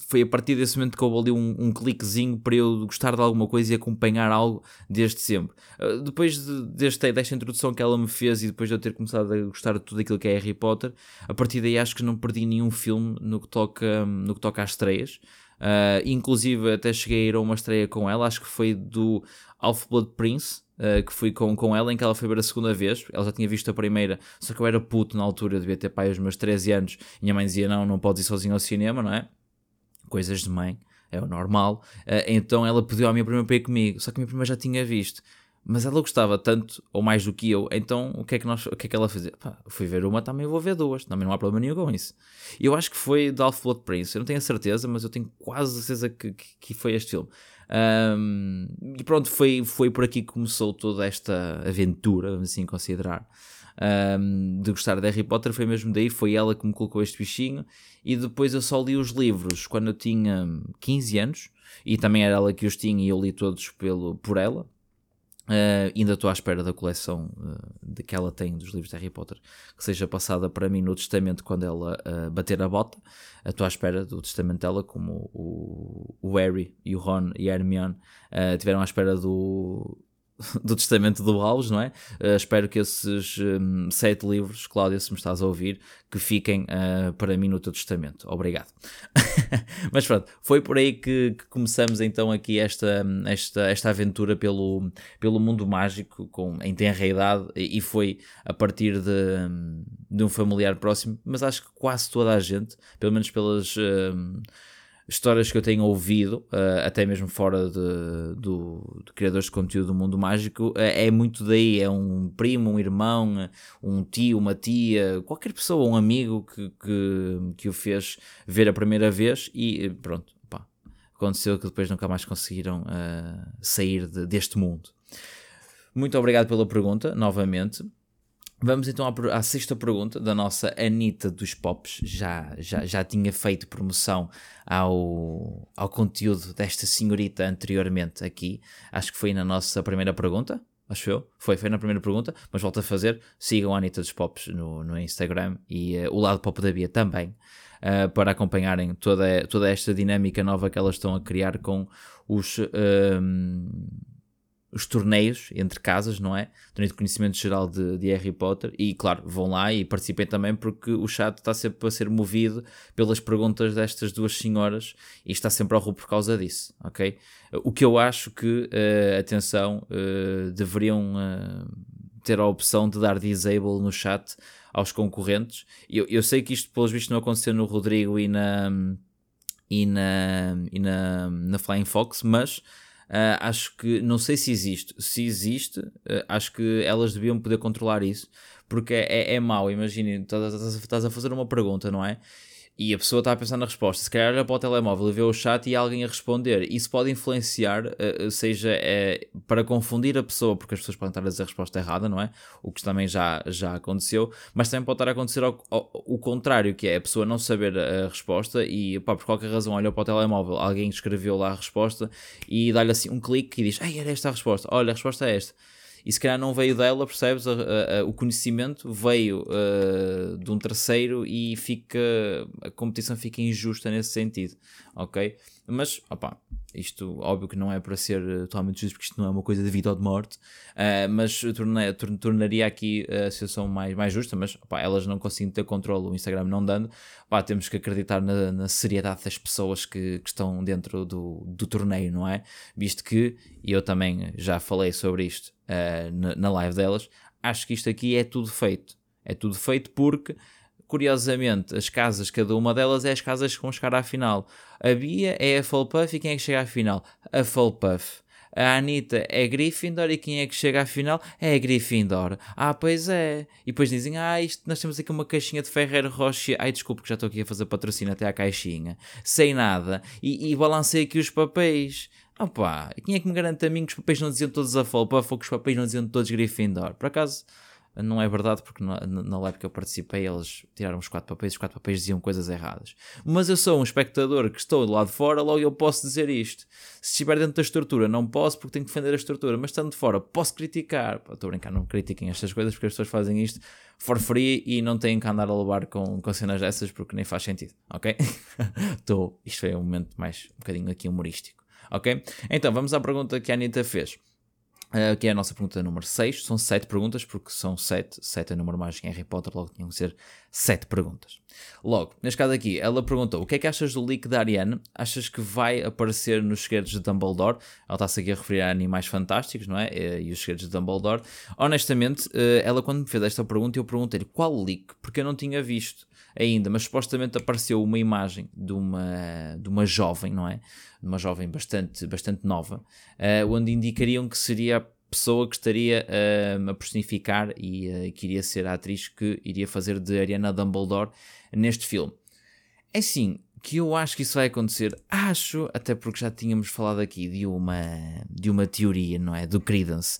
foi a partir desse momento que houve ali um, um cliquezinho para eu gostar de alguma coisa e acompanhar algo desde sempre. Uh, depois de, deste, desta introdução que ela me fez e depois de eu ter começado a gostar de tudo aquilo que é Harry Potter, a partir daí acho que não perdi nenhum filme no que toca, no que toca às estreias. Uh, inclusive até cheguei a ir a uma estreia com ela, acho que foi do Half-Blood Prince, uh, que fui com, com ela, em que ela foi ver a segunda vez. Ela já tinha visto a primeira, só que eu era puto na altura, devia ter pai os meus 13 anos. Minha mãe dizia: Não, não podes ir sozinho ao cinema, não é? coisas de mãe, é o normal. Uh, então ela pediu à minha prima para ir comigo, só que a minha prima já tinha visto. Mas ela gostava tanto, ou mais do que eu, então o que é que, nós, o que, é que ela fazia? Pá, fui ver uma, também vou ver duas, também não há problema nenhum com isso. Eu acho que foi The Half Blood Prince, eu não tenho a certeza, mas eu tenho quase certeza que, que, que foi este filme. Um, e pronto, foi, foi por aqui que começou toda esta aventura, vamos assim considerar um, de gostar de Harry Potter foi mesmo daí, foi ela que me colocou este bichinho. E depois eu só li os livros quando eu tinha 15 anos, e também era ela que os tinha e eu li todos pelo, por ela. Uh, ainda estou à espera da coleção uh, de que ela tem dos livros de Harry Potter que seja passada para mim no testamento quando ela uh, bater a bota. Estou à espera do testamento dela, como o, o Harry e o Ron e a Hermione tiveram à espera do, do testamento do House, não é? Uh, espero que esses um, sete livros, Cláudia, se me estás a ouvir, que fiquem uh, para mim no teu testamento. Obrigado. Mas pronto, foi por aí que, que, começamos então aqui esta, esta, esta aventura pelo, pelo mundo mágico com, em tenra idade e foi a partir de, de um familiar próximo, mas acho que quase toda a gente, pelo menos pelas... Um, histórias que eu tenho ouvido, uh, até mesmo fora de, do, de criadores de conteúdo do mundo mágico, uh, é muito daí. É um primo, um irmão, um tio, uma tia, qualquer pessoa, um amigo que, que, que o fez ver a primeira vez e pronto, pá, aconteceu que depois nunca mais conseguiram uh, sair de, deste mundo. Muito obrigado pela pergunta, novamente. Vamos então à, à, sexta pergunta da nossa Anitta dos Pops. Já, já, já tinha feito promoção ao, ao conteúdo desta senhorita anteriormente aqui. Acho que foi na nossa primeira pergunta. Acho eu. Foi, foi na primeira pergunta, mas volto a fazer. Sigam a Anitta dos Pops no, no Instagram e uh, o lado pop da Bia também. Uh, para acompanharem toda, toda esta dinâmica nova que elas estão a criar com os. Uh, os torneios entre casas, não é? Torneio de conhecimento geral de, de, Harry Potter. E claro, vão lá e participem também porque o chat está sempre a ser movido pelas perguntas destas duas senhoras e está sempre ao rubro por causa disso, ok? O que eu acho que, uh, atenção, uh, deveriam uh, ter a opção de dar disable no chat aos concorrentes. Eu, eu sei que isto, pelos vistos, não aconteceu no Rodrigo e na, e na, e na, na Flying Fox, mas Uh, acho que, não sei se existe, se existe, uh, acho que elas deviam poder controlar isso, porque é, é, é mau. Imaginem, estás a fazer uma pergunta, não é? E a pessoa está a pensar na resposta. Se calhar olha para o telemóvel e vê o chat e alguém a responder. Isso pode influenciar, uh, seja uh, para confundir a pessoa, porque as pessoas podem estar a dizer a resposta errada, não é? O que também já, já aconteceu, mas também pode estar a acontecer ao, ao, o contrário, que é a pessoa não saber a resposta e pá, por qualquer razão olha para o telemóvel, alguém escreveu lá a resposta e dá-lhe assim um clique e diz: Ei, era esta a resposta, olha, a resposta é esta e se calhar não veio dela, percebes? A, a, a, o conhecimento veio uh, de um terceiro e fica a competição fica injusta nesse sentido, ok? Mas, opá, isto óbvio que não é para ser eh, totalmente justo, porque isto não é uma coisa de vida ou de morte, uh, mas torna, tornaria aqui a situação mais, mais justa, mas opá, elas não conseguem ter controle, o Instagram não dando, opá, temos que acreditar na, na seriedade das pessoas que, que, estão dentro do, do torneio, não é? Visto que, e eu também já falei sobre isto uh, na, na live delas, acho que isto aqui é tudo feito. É tudo feito porque curiosamente, as casas, cada uma delas é as casas que vão chegar à final. A Bia é a Hufflepuff e quem é que chega à final? A Hufflepuff. A Anitta é Gryffindor e quem é que chega à final? É a Gryffindor. Ah, pois é. E depois dizem, ah, isto, nós temos aqui uma caixinha de Ferreiro Rocher. Ai, desculpe que já estou aqui a fazer patrocínio até à caixinha. Sem nada. E, e balancei aqui os papéis. Opa, quem é que me garante a mim que os papéis não diziam todos a Hufflepuff que os papéis não diziam todos Gryffindor? Por acaso não é verdade, porque na, na live que eu participei eles tiraram os quatro papéis, os quatro papéis diziam coisas erradas. Mas eu sou um espectador que estou do lado de fora, logo eu posso dizer isto. Se estiver dentro da estrutura, não posso porque tenho que defender a estrutura, mas estando de fora, posso criticar. Estou a brincar, não critiquem estas coisas porque as pessoas fazem isto for free e não têm que andar a levar com, com cenas dessas porque nem faz sentido, ok? Estou, isto foi um momento mais um bocadinho aqui humorístico, ok? Então vamos à pergunta que a Anitta fez. Uh, que é a nossa pergunta número 6. São 7 perguntas, porque são 7. 7 é número mágico em Harry Potter, logo tinham que ser 7 perguntas. Logo, neste caso aqui, ela perguntou: o que é que achas do leak da Ariane? Achas que vai aparecer nos segredos de Dumbledore? Ela está-se aqui a referir a animais fantásticos, não é? E, e os segredos de Dumbledore. Honestamente, uh, ela quando me fez esta pergunta, eu perguntei-lhe qual leak, porque eu não tinha visto ainda, mas supostamente apareceu uma imagem de uma, de uma jovem, não é? De uma jovem bastante, bastante nova, uh, onde indicariam que seria pessoa que estaria uh, a personificar e uh, que iria ser a atriz que iria fazer de Ariana Dumbledore neste filme. É assim, que eu acho que isso vai acontecer, acho, até porque já tínhamos falado aqui de uma, de uma teoria, não é? Do Credence,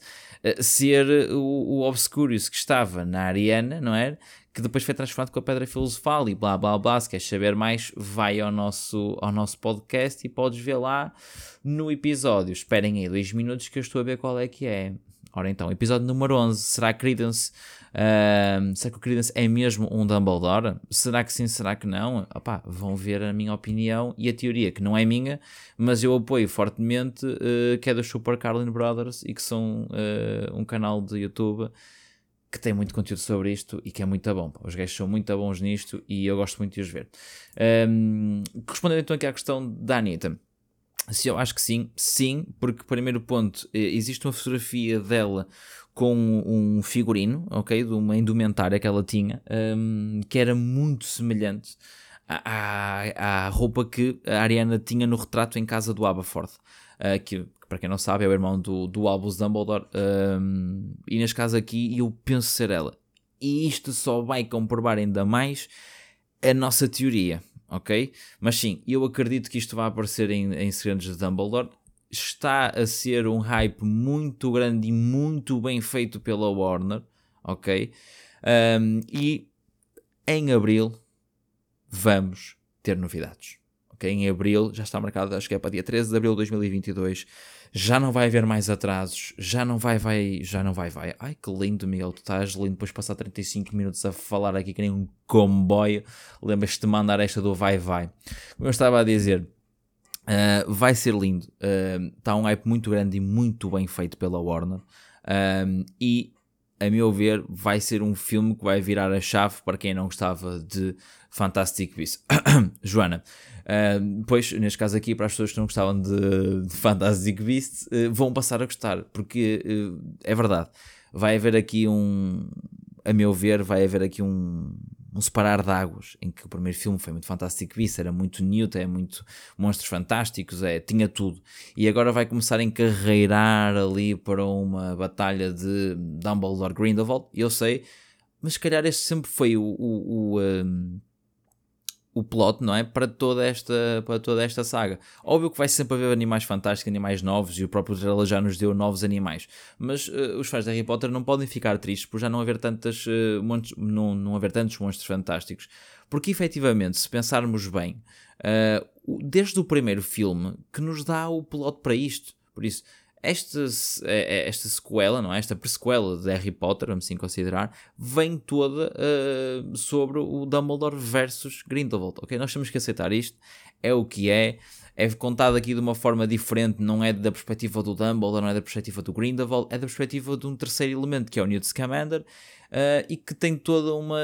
ser o, o Obscurious que estava na Ariana, não é? Que depois foi transformado com a Pedra Filosofal e blá blá blá. Se queres saber mais, vai ao nosso, ao nosso podcast e podes ver lá no episódio. Esperem aí dois minutos que eu estou a ver qual é que é. Ora então, episódio número 11. Será Credence? Uh, será que o Credence é mesmo um Dumbledore? Será que sim, será que não? Opá, vão ver a minha opinião e a teoria, que não é minha, mas eu apoio fortemente, uh, que é dos Super Carlin Brothers e que são uh, um canal de YouTube que tem muito conteúdo sobre isto e que é muito bom. Os gajos são muito bons nisto e eu gosto muito de os ver. Um, respondendo então aqui à questão da Anitta. Se eu acho que sim, sim, porque primeiro ponto, eh, existe uma fotografia dela com um figurino, ok, de uma indumentária que ela tinha, um, que era muito semelhante à, à roupa que a Ariana tinha no retrato em casa do Aberforth. Uh, que, para quem não sabe, é o irmão do, do Albus Dumbledore. Um, e neste caso aqui, eu penso ser ela. E isto só vai comprovar ainda mais a nossa teoria, ok? Mas sim, eu acredito que isto vai aparecer em, em Segredos de Dumbledore. Está a ser um hype muito grande e muito bem feito pela Warner, ok? Um, e em abril vamos ter novidades. Okay? Em abril, já está marcado, acho que é para dia 13 de abril de 2022. Já não vai haver mais atrasos, já não vai, vai, já não vai, vai. Ai que lindo, Miguel, tu estás lindo depois de passar 35 minutos a falar aqui que nem um comboio. Lembras-te de mandar esta do vai, vai. Como eu estava a dizer, uh, vai ser lindo. Uh, está um hype muito grande e muito bem feito pela Warner. Uh, e a meu ver, vai ser um filme que vai virar a chave para quem não gostava de Fantastic Beasts. Joana, uh, pois, neste caso aqui, para as pessoas que não gostavam de, de Fantastic Beasts, uh, vão passar a gostar, porque uh, é verdade, vai haver aqui um, a meu ver, vai haver aqui um, um separar de águas, em que o primeiro filme foi muito Fantastic Beasts, era muito Newton, é muito Monstros Fantásticos, é, tinha tudo. E agora vai começar a encarreirar ali para uma batalha de Dumbledore Grindelwald, eu sei, mas se calhar este sempre foi o, o, o um, o plot, não é? Para toda esta, para toda esta saga. Óbvio que vai sempre haver animais fantásticos, animais novos, e o próprio trailer já nos deu novos animais. Mas uh, os fãs de Harry Potter não podem ficar tristes por já não haver, tantas, uh, monstros, não, não haver tantos monstros fantásticos. Porque efetivamente, se pensarmos bem, uh, desde o primeiro filme que nos dá o plot para isto. Por isso, esta, é, é, esta sequela, não é? esta prequela de Harry Potter, vamos assim considerar, vem toda uh, sobre o Dumbledore versus Grindelwald. Ok, nós temos que aceitar isto, é o que é. É contado aqui de uma forma diferente, não é da perspectiva do Dumbledore, não é da perspectiva do Grindelwald, é da perspectiva de um terceiro elemento que é o Newt Scamander uh, e que tem toda uma,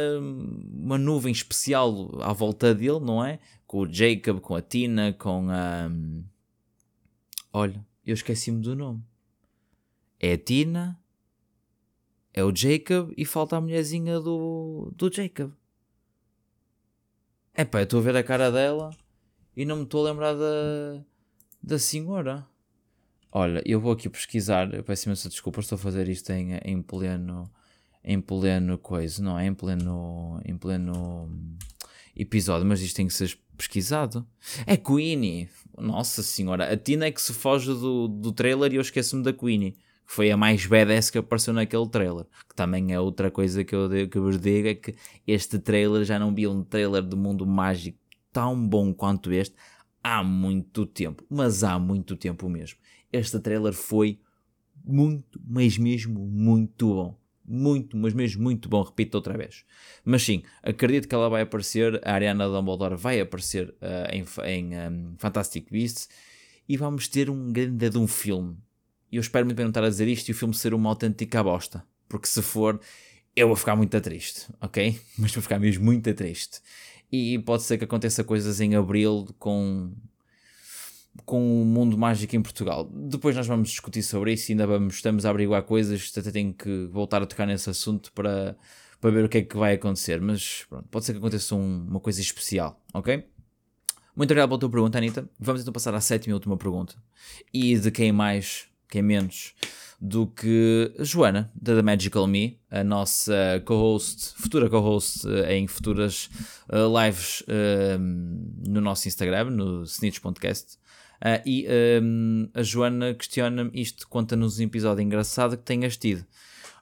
uma nuvem especial à volta dele, não é? Com o Jacob, com a Tina, com a. Um... Olha, eu esqueci-me do nome. É a Tina, é o Jacob e falta a mulherzinha do, do Jacob. É pá, eu estou a ver a cara dela e não me estou a lembrar da, da senhora. Olha, eu vou aqui pesquisar, eu peço imensa desculpa, estou a fazer isto em, em pleno em pleno coisa, não é? Em pleno, em pleno episódio, mas isto tem que ser pesquisado. É Queenie, nossa senhora, a Tina é que se foge do, do trailer e eu esqueço-me da Queenie, que foi a mais badass que apareceu naquele trailer. Que também é outra coisa que eu, que eu vos digo: é que este trailer já não vi um trailer do mundo mágico tão bom quanto este há muito tempo, mas há muito tempo mesmo. Este trailer foi muito, mas mesmo muito bom muito, mas mesmo muito bom, repito outra vez. Mas sim, acredito que ela vai aparecer, a Ariana Dumbledore vai aparecer uh, em, em um, Fantastic Beasts e vamos ter um grande de um filme. E eu espero muito bem não estar a dizer isto e o filme ser uma autêntica bosta, porque se for, eu vou ficar muito triste, ok? Mas vou ficar mesmo muito triste. E pode ser que aconteça coisas em abril com com o mundo mágico em Portugal. Depois nós vamos discutir sobre isso ainda vamos, estamos a averiguar coisas, até tenho que voltar a tocar nesse assunto para, para ver o que é que vai acontecer, mas pronto, pode ser que aconteça um, uma coisa especial, ok? Muito obrigado pela tua pergunta, Anitta. Vamos então passar à sétima e última pergunta. E de quem mais, quem menos do que Joana, da The Magical Me, a nossa co-host, futura co-host eh, em futuras uh, lives uh, no nosso Instagram, no Snitch Podcast. Uh, e um, a Joana questiona-me isto, conta-nos um episódio engraçado que tenhas tido.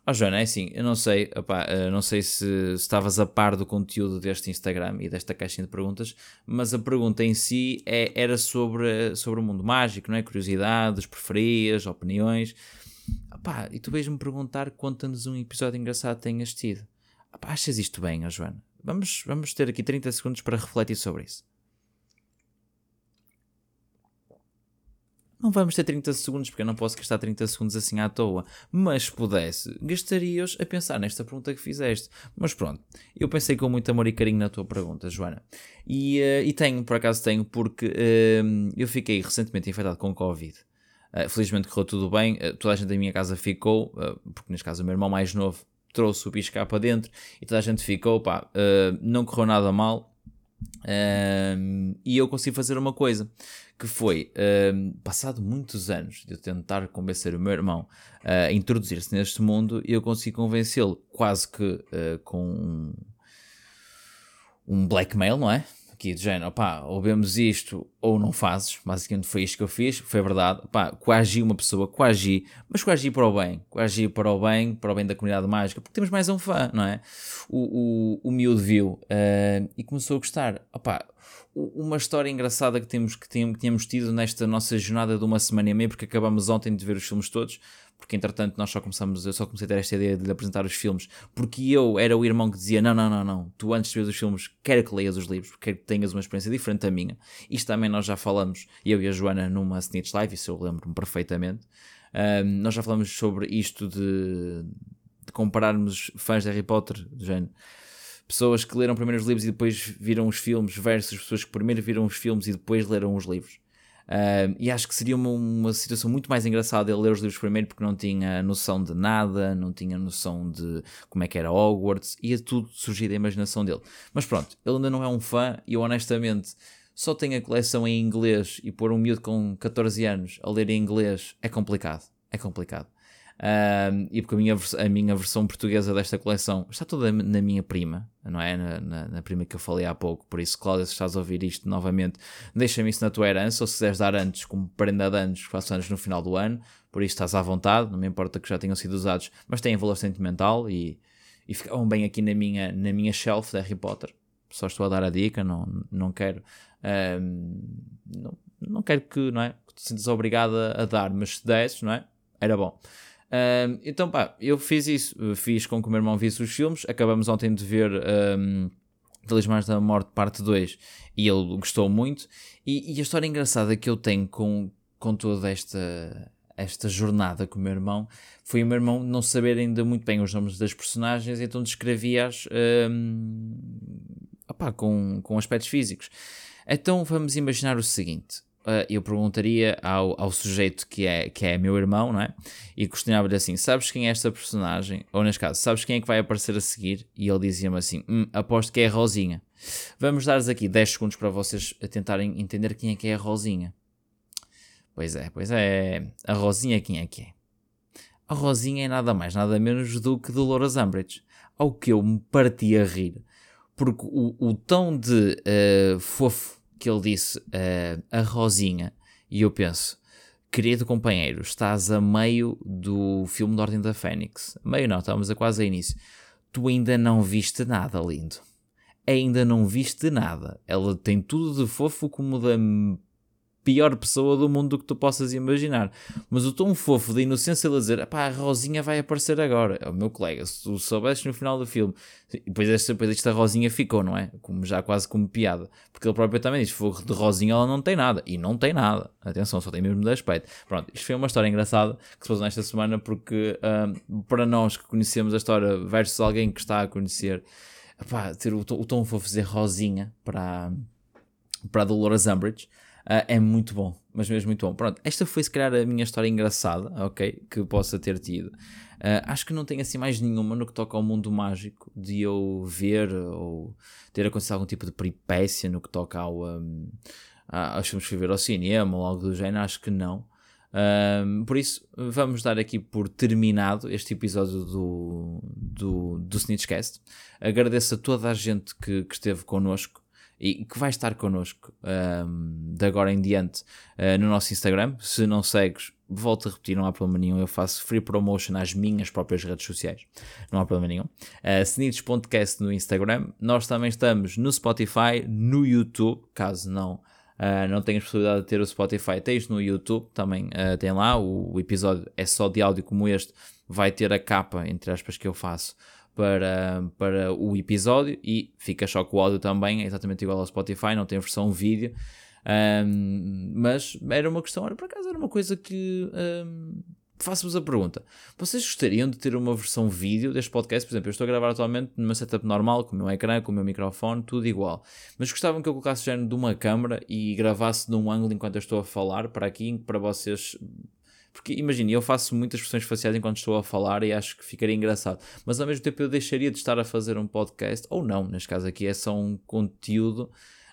Ah, Joana, é assim, eu não sei, opa, uh, não sei se, se estavas a par do conteúdo deste Instagram e desta caixinha de perguntas, mas a pergunta em si é, era sobre, sobre o mundo mágico, não é? Curiosidades, preferias, opiniões. Opa, e tu vais-me perguntar, conta-nos um episódio engraçado que tenhas tido. Opa, achas isto bem, oh, Joana? Vamos, vamos ter aqui 30 segundos para refletir sobre isso. Não vamos ter 30 segundos, porque eu não posso gastar 30 segundos assim à toa. Mas se pudesse, gastaria-os a pensar nesta pergunta que fizeste. Mas pronto, eu pensei com muito amor e carinho na tua pergunta, Joana. E, uh, e tenho, por acaso tenho, porque uh, eu fiquei recentemente infectado com Covid. Uh, felizmente correu tudo bem, toda a gente da minha casa ficou, porque neste caso o meu irmão mais novo trouxe o bicho cá para dentro e toda a gente ficou, pá, não correu nada mal, Um, e eu consegui fazer uma coisa que foi, um, passado muitos anos de eu tentar convencer o meu irmão a introduzir-se neste mundo, eu consegui convencê-lo quase que uh, com um, um blackmail, não é? Aqui de género, pá, ou vemos isto ou não fazes, basicamente foi isto que eu fiz, foi verdade, pá, coagi uma pessoa, coagi, mas coagi para o bem, coagi para o bem, para o bem da comunidade mágica, porque temos mais um fã, não é? O, o, o miúdo viu uh, e começou a gostar, opá, uma história engraçada que temos que tínhamos tido nesta nossa jornada de uma semana e meia, porque acabamos ontem de ver os filmes todos, porque entretanto nós só começamos, eu só comecei a ter esta ideia de lhe apresentar os filmes, porque eu era o irmão que dizia: não, não, não, não, tu antes de ver os filmes, quero que leias os livros, quero que tenhas uma experiência diferente da minha. Isto também nós já falamos, eu e a Joana, numa Snitch Live, isso eu lembro-me perfeitamente. Um, nós já falamos sobre isto de, de compararmos fãs de Harry Potter, do género pessoas que leram primeiro os livros e depois viram os filmes versus pessoas que primeiro viram os filmes e depois leram os livros. Uh, e acho que seria uma, uma, situação muito mais engraçada ele ler os livros primeiro porque não tinha noção de nada, não tinha noção de como é que era Hogwarts, ia tudo surgir da imaginação dele. Mas pronto, ele ainda não é um fã e eu honestamente só tenho a coleção em inglês e pôr um miúdo com 14 anos a ler em inglês é complicado. É complicado. E porque a minha, a minha versão portuguesa desta coleção está toda na minha prima, não é? Na, na, na, prima que eu falei há pouco. Por isso, Cláudia, se estás a ouvir isto novamente, deixa-me isso na tua herança. Ou se quiseres dar antes, como prenda de anos, faço anos no final do ano. Por isso, estás à vontade. Não me importa que já tenham sido usados, mas têm valor sentimental e, e ficavam bem aqui na minha, na minha shelf de Harry Potter. Só estou a dar a dica, não, não quero. não, não quero que, não é? Que te sintas obrigada a dar, mas se desses, não é? Era bom então, pá, eu fiz isso. Fiz com que o meu irmão visse os filmes. Acabamos ontem de ver um, Talismãs da Morte, parte 2, e ele gostou muito. E, e, a história engraçada que eu tenho com, com toda esta, esta jornada com o meu irmão foi o meu irmão não saber ainda muito bem os nomes das personagens, então descrevia-as um, com, com aspectos físicos. Então vamos imaginar o seguinte: eu perguntaria ao, ao sujeito que é, que é meu irmão, não é? E questionava-lhe assim: Sabes quem é esta personagem? Ou neste caso, sabes quem é que vai aparecer a seguir? E ele dizia-me assim: hum, Aposto que é a Rosinha. Vamos dar-lhes aqui 10 segundos para vocês tentarem entender quem é que é a Rosinha. Pois é, pois é. A Rosinha, quem é que é? A Rosinha é nada mais, nada menos do que Dolores Umbridge. Ao que eu me parti a rir. Porque o, o tom de uh, fofo que ele disse uh, a Rosinha, e eu penso, querido companheiro, estás a meio do filme da Ordem da Fênix. Meio não, estamos a quase a início. Tu ainda não viste nada, lindo. Ainda não viste nada. Ela tem tudo de fofo como da pior pessoa do mundo que tu possas imaginar. Mas o tom fofo da inocência ele dizer, pá, a Rosinha vai aparecer agora. É o meu colega, se tu soubesses no final do filme. Depois, esta, depois esta Rosinha ficou, não é? Como, já quase como piada. Porque ele próprio também diz, fogo de Rosinha ela não tem nada. E não tem nada. Atenção, só tem mesmo de aspecto. Pronto, isto foi uma história engraçada que se passou nesta semana porque um, para nós que conhecemos a história versus alguém que está a conhecer, pá, ter o, o tom fofo dizer Rosinha para, para a Dolores Umbridge Uh, é muito bom, mas mesmo muito bom. Pronto, esta foi se calhar a minha história engraçada, ok? Que possa ter tido. Uh, acho que não tem assim mais nenhuma no que toca ao mundo mágico de eu ver ou ter acontecido algum tipo de peripécia no que toca ao, um, aos filmes que ver ao cinema ou algo do género. Acho que não. Um, por isso, vamos dar aqui por terminado este episódio do, do, do Snitchcast. Agradeço a toda a gente que, que esteve connosco e que vai estar connosco um, de agora em diante uh, no nosso Instagram. Se não segues, volto a repetir, não há problema nenhum. Eu faço free promotion às minhas próprias redes sociais, não há problema nenhum. Uh, Podcast no Instagram. Nós também estamos no Spotify, no YouTube, caso não. Uh, não tenhas possibilidade de ter o Spotify, tens no YouTube, também uh, tem lá. O, o episódio é só de áudio como este, vai ter a capa, entre aspas, que eu faço para, para o episódio e fica só com o áudio também, é exatamente igual ao Spotify, não tem versão vídeo. Um, mas era uma questão, era por acaso era uma coisa que um, faço-vos a pergunta: vocês gostariam de ter uma versão vídeo deste podcast? Por exemplo, eu estou a gravar atualmente numa setup normal, com o meu ecrã, com o meu microfone, tudo igual. Mas gostavam que eu colocasse o género de uma câmera e gravasse de um ângulo enquanto eu estou a falar para aqui, para vocês Porque imagine, eu faço muitas expressões faciais enquanto estou a falar e acho que ficaria engraçado. Mas ao mesmo tempo eu deixaria de estar a fazer um podcast, ou não, neste caso aqui é só um conteúdo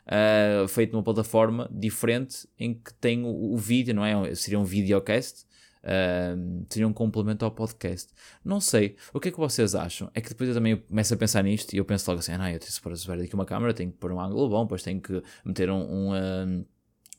uh, feito numa plataforma diferente em que tem o, vídeo, não é? Seria um videocast. Uh, seria um complemento ao podcast. Não sei. O que é que vocês acham? É que depois eu também começo a pensar nisto e eu penso logo assim: ah, não, eu tenho que pôr aqui uma câmera, tenho que pôr um ângulo bom, depois tenho que meter um, um,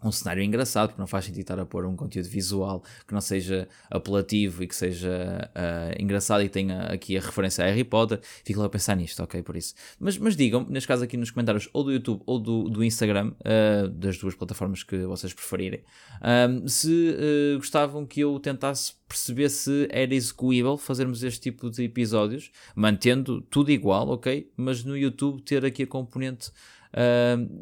um um cenário engraçado, porque não faz sentido estar a pôr um conteúdo visual que não seja apelativo e que seja uh, engraçado e tenha aqui a referência a Harry Potter. Fico lá a pensar nisto, ok? Por isso. Mas, mas digam, neste caso aqui nos comentários, ou do YouTube ou do, do Instagram, uh, das duas plataformas que vocês preferirem, uh, se gostavam que eu tentasse perceber se era execuível fazermos este tipo de episódios, mantendo tudo igual, ok? Mas no YouTube ter aqui a componente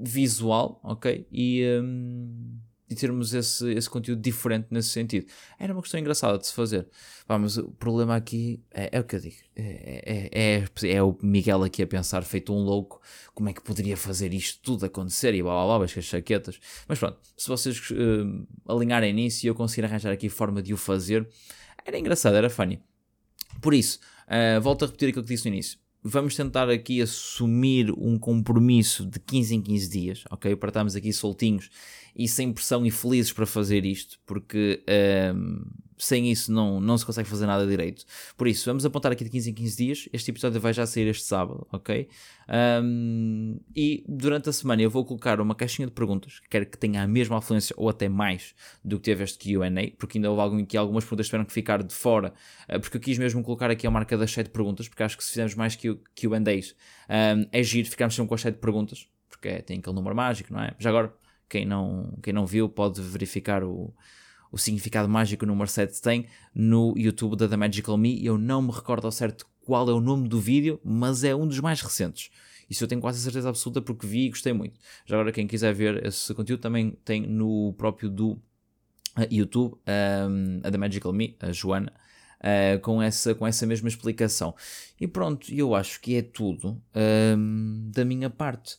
visual, ok? E, um, e termos esse, esse conteúdo diferente nesse sentido. Era uma questão engraçada de se fazer. Pá, mas o problema aqui é, é o que eu digo. É, é, é, é, o Miguel aqui a pensar, feito um louco, como é que poderia fazer isto tudo acontecer e blá blá blá, as chaquetas. Mas pronto, se vocês uh, alinharem nisso e eu conseguir arranjar aqui forma de o fazer, era engraçado, era funny. Por isso, uh, volto a repetir aquilo que disse no início vamos tentar aqui assumir um compromisso de 15 em 15 dias, ok? Para estarmos aqui soltinhos e sem pressão e felizes para fazer isto, porque um, sem isso não, não se consegue fazer nada direito. Por isso, vamos apontar aqui de 15 em 15 dias. Este episódio vai já sair este sábado, ok? Um, e durante a semana eu vou colocar uma caixinha de perguntas, quero que tenha a mesma afluência ou até mais do que teve este QA, porque ainda houve algum, algumas perguntas tiveram que ficar de fora, uh, porque eu quis mesmo colocar aqui a marca das 7 perguntas, porque acho que se fizermos mais QAs, um, é giro, ficarmos sempre com as 7 perguntas, porque é, tem aquele número mágico, não é? Já agora, quem não, quem não viu pode verificar o o significado mágico número 7 tem no YouTube da The Magical Me. Eu não me recordo ao certo qual é o nome do vídeo, mas é um dos mais recentes. Isso eu tenho quase certeza absoluta porque vi e gostei muito. Já agora, quem quiser ver esse conteúdo, também tem no próprio do uh, YouTube, um, a The Magical Me, a Joana, uh, com, essa, com essa mesma explicação. E pronto, eu acho que é tudo um, da minha parte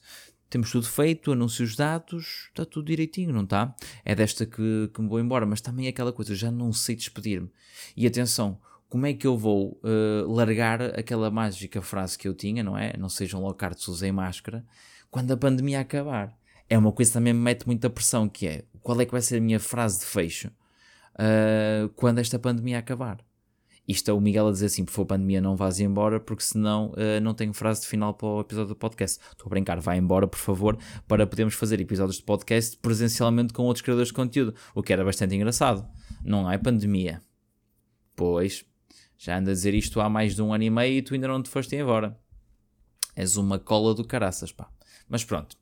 temos tudo feito, anúncios dados, está tudo direitinho, não está? É desta que, que me vou embora, mas também é aquela coisa, já não sei despedir-me. E atenção, como é que eu vou uh, largar aquela mágica frase que eu tinha, não é? Não sejam locartos, usem máscara, quando a pandemia acabar. É uma coisa que também me mete muita pressão, que é, qual é que vai ser a minha frase de fecho uh, quando esta pandemia acabar? Isto é o Miguel a dizer assim: por favor, pandemia, não vás embora, porque senão uh, não tenho frase de final para o episódio do podcast. Estou a brincar, vai embora, por favor, para podermos fazer episódios de podcast presencialmente com outros criadores de conteúdo, o que era bastante engraçado. Não é pandemia. Pois, já anda a dizer isto há mais de um ano e meio e tu ainda não te foste embora. És uma cola do caraças, pá. Mas pronto.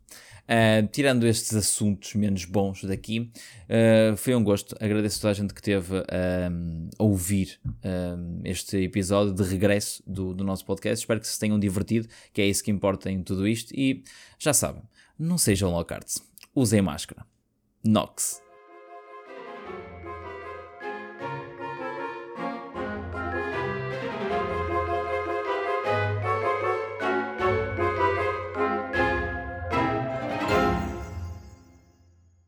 Uh, tirando estes assuntos menos bons daqui, uh, foi um gosto. Agradeço a toda a gente que teve uh, a ouvir este episódio de regresso do, do nosso podcast. Espero que se tenham divertido, que é isso que importa em tudo isto. E já sabem, não sejam low cards, usem máscara. Nox.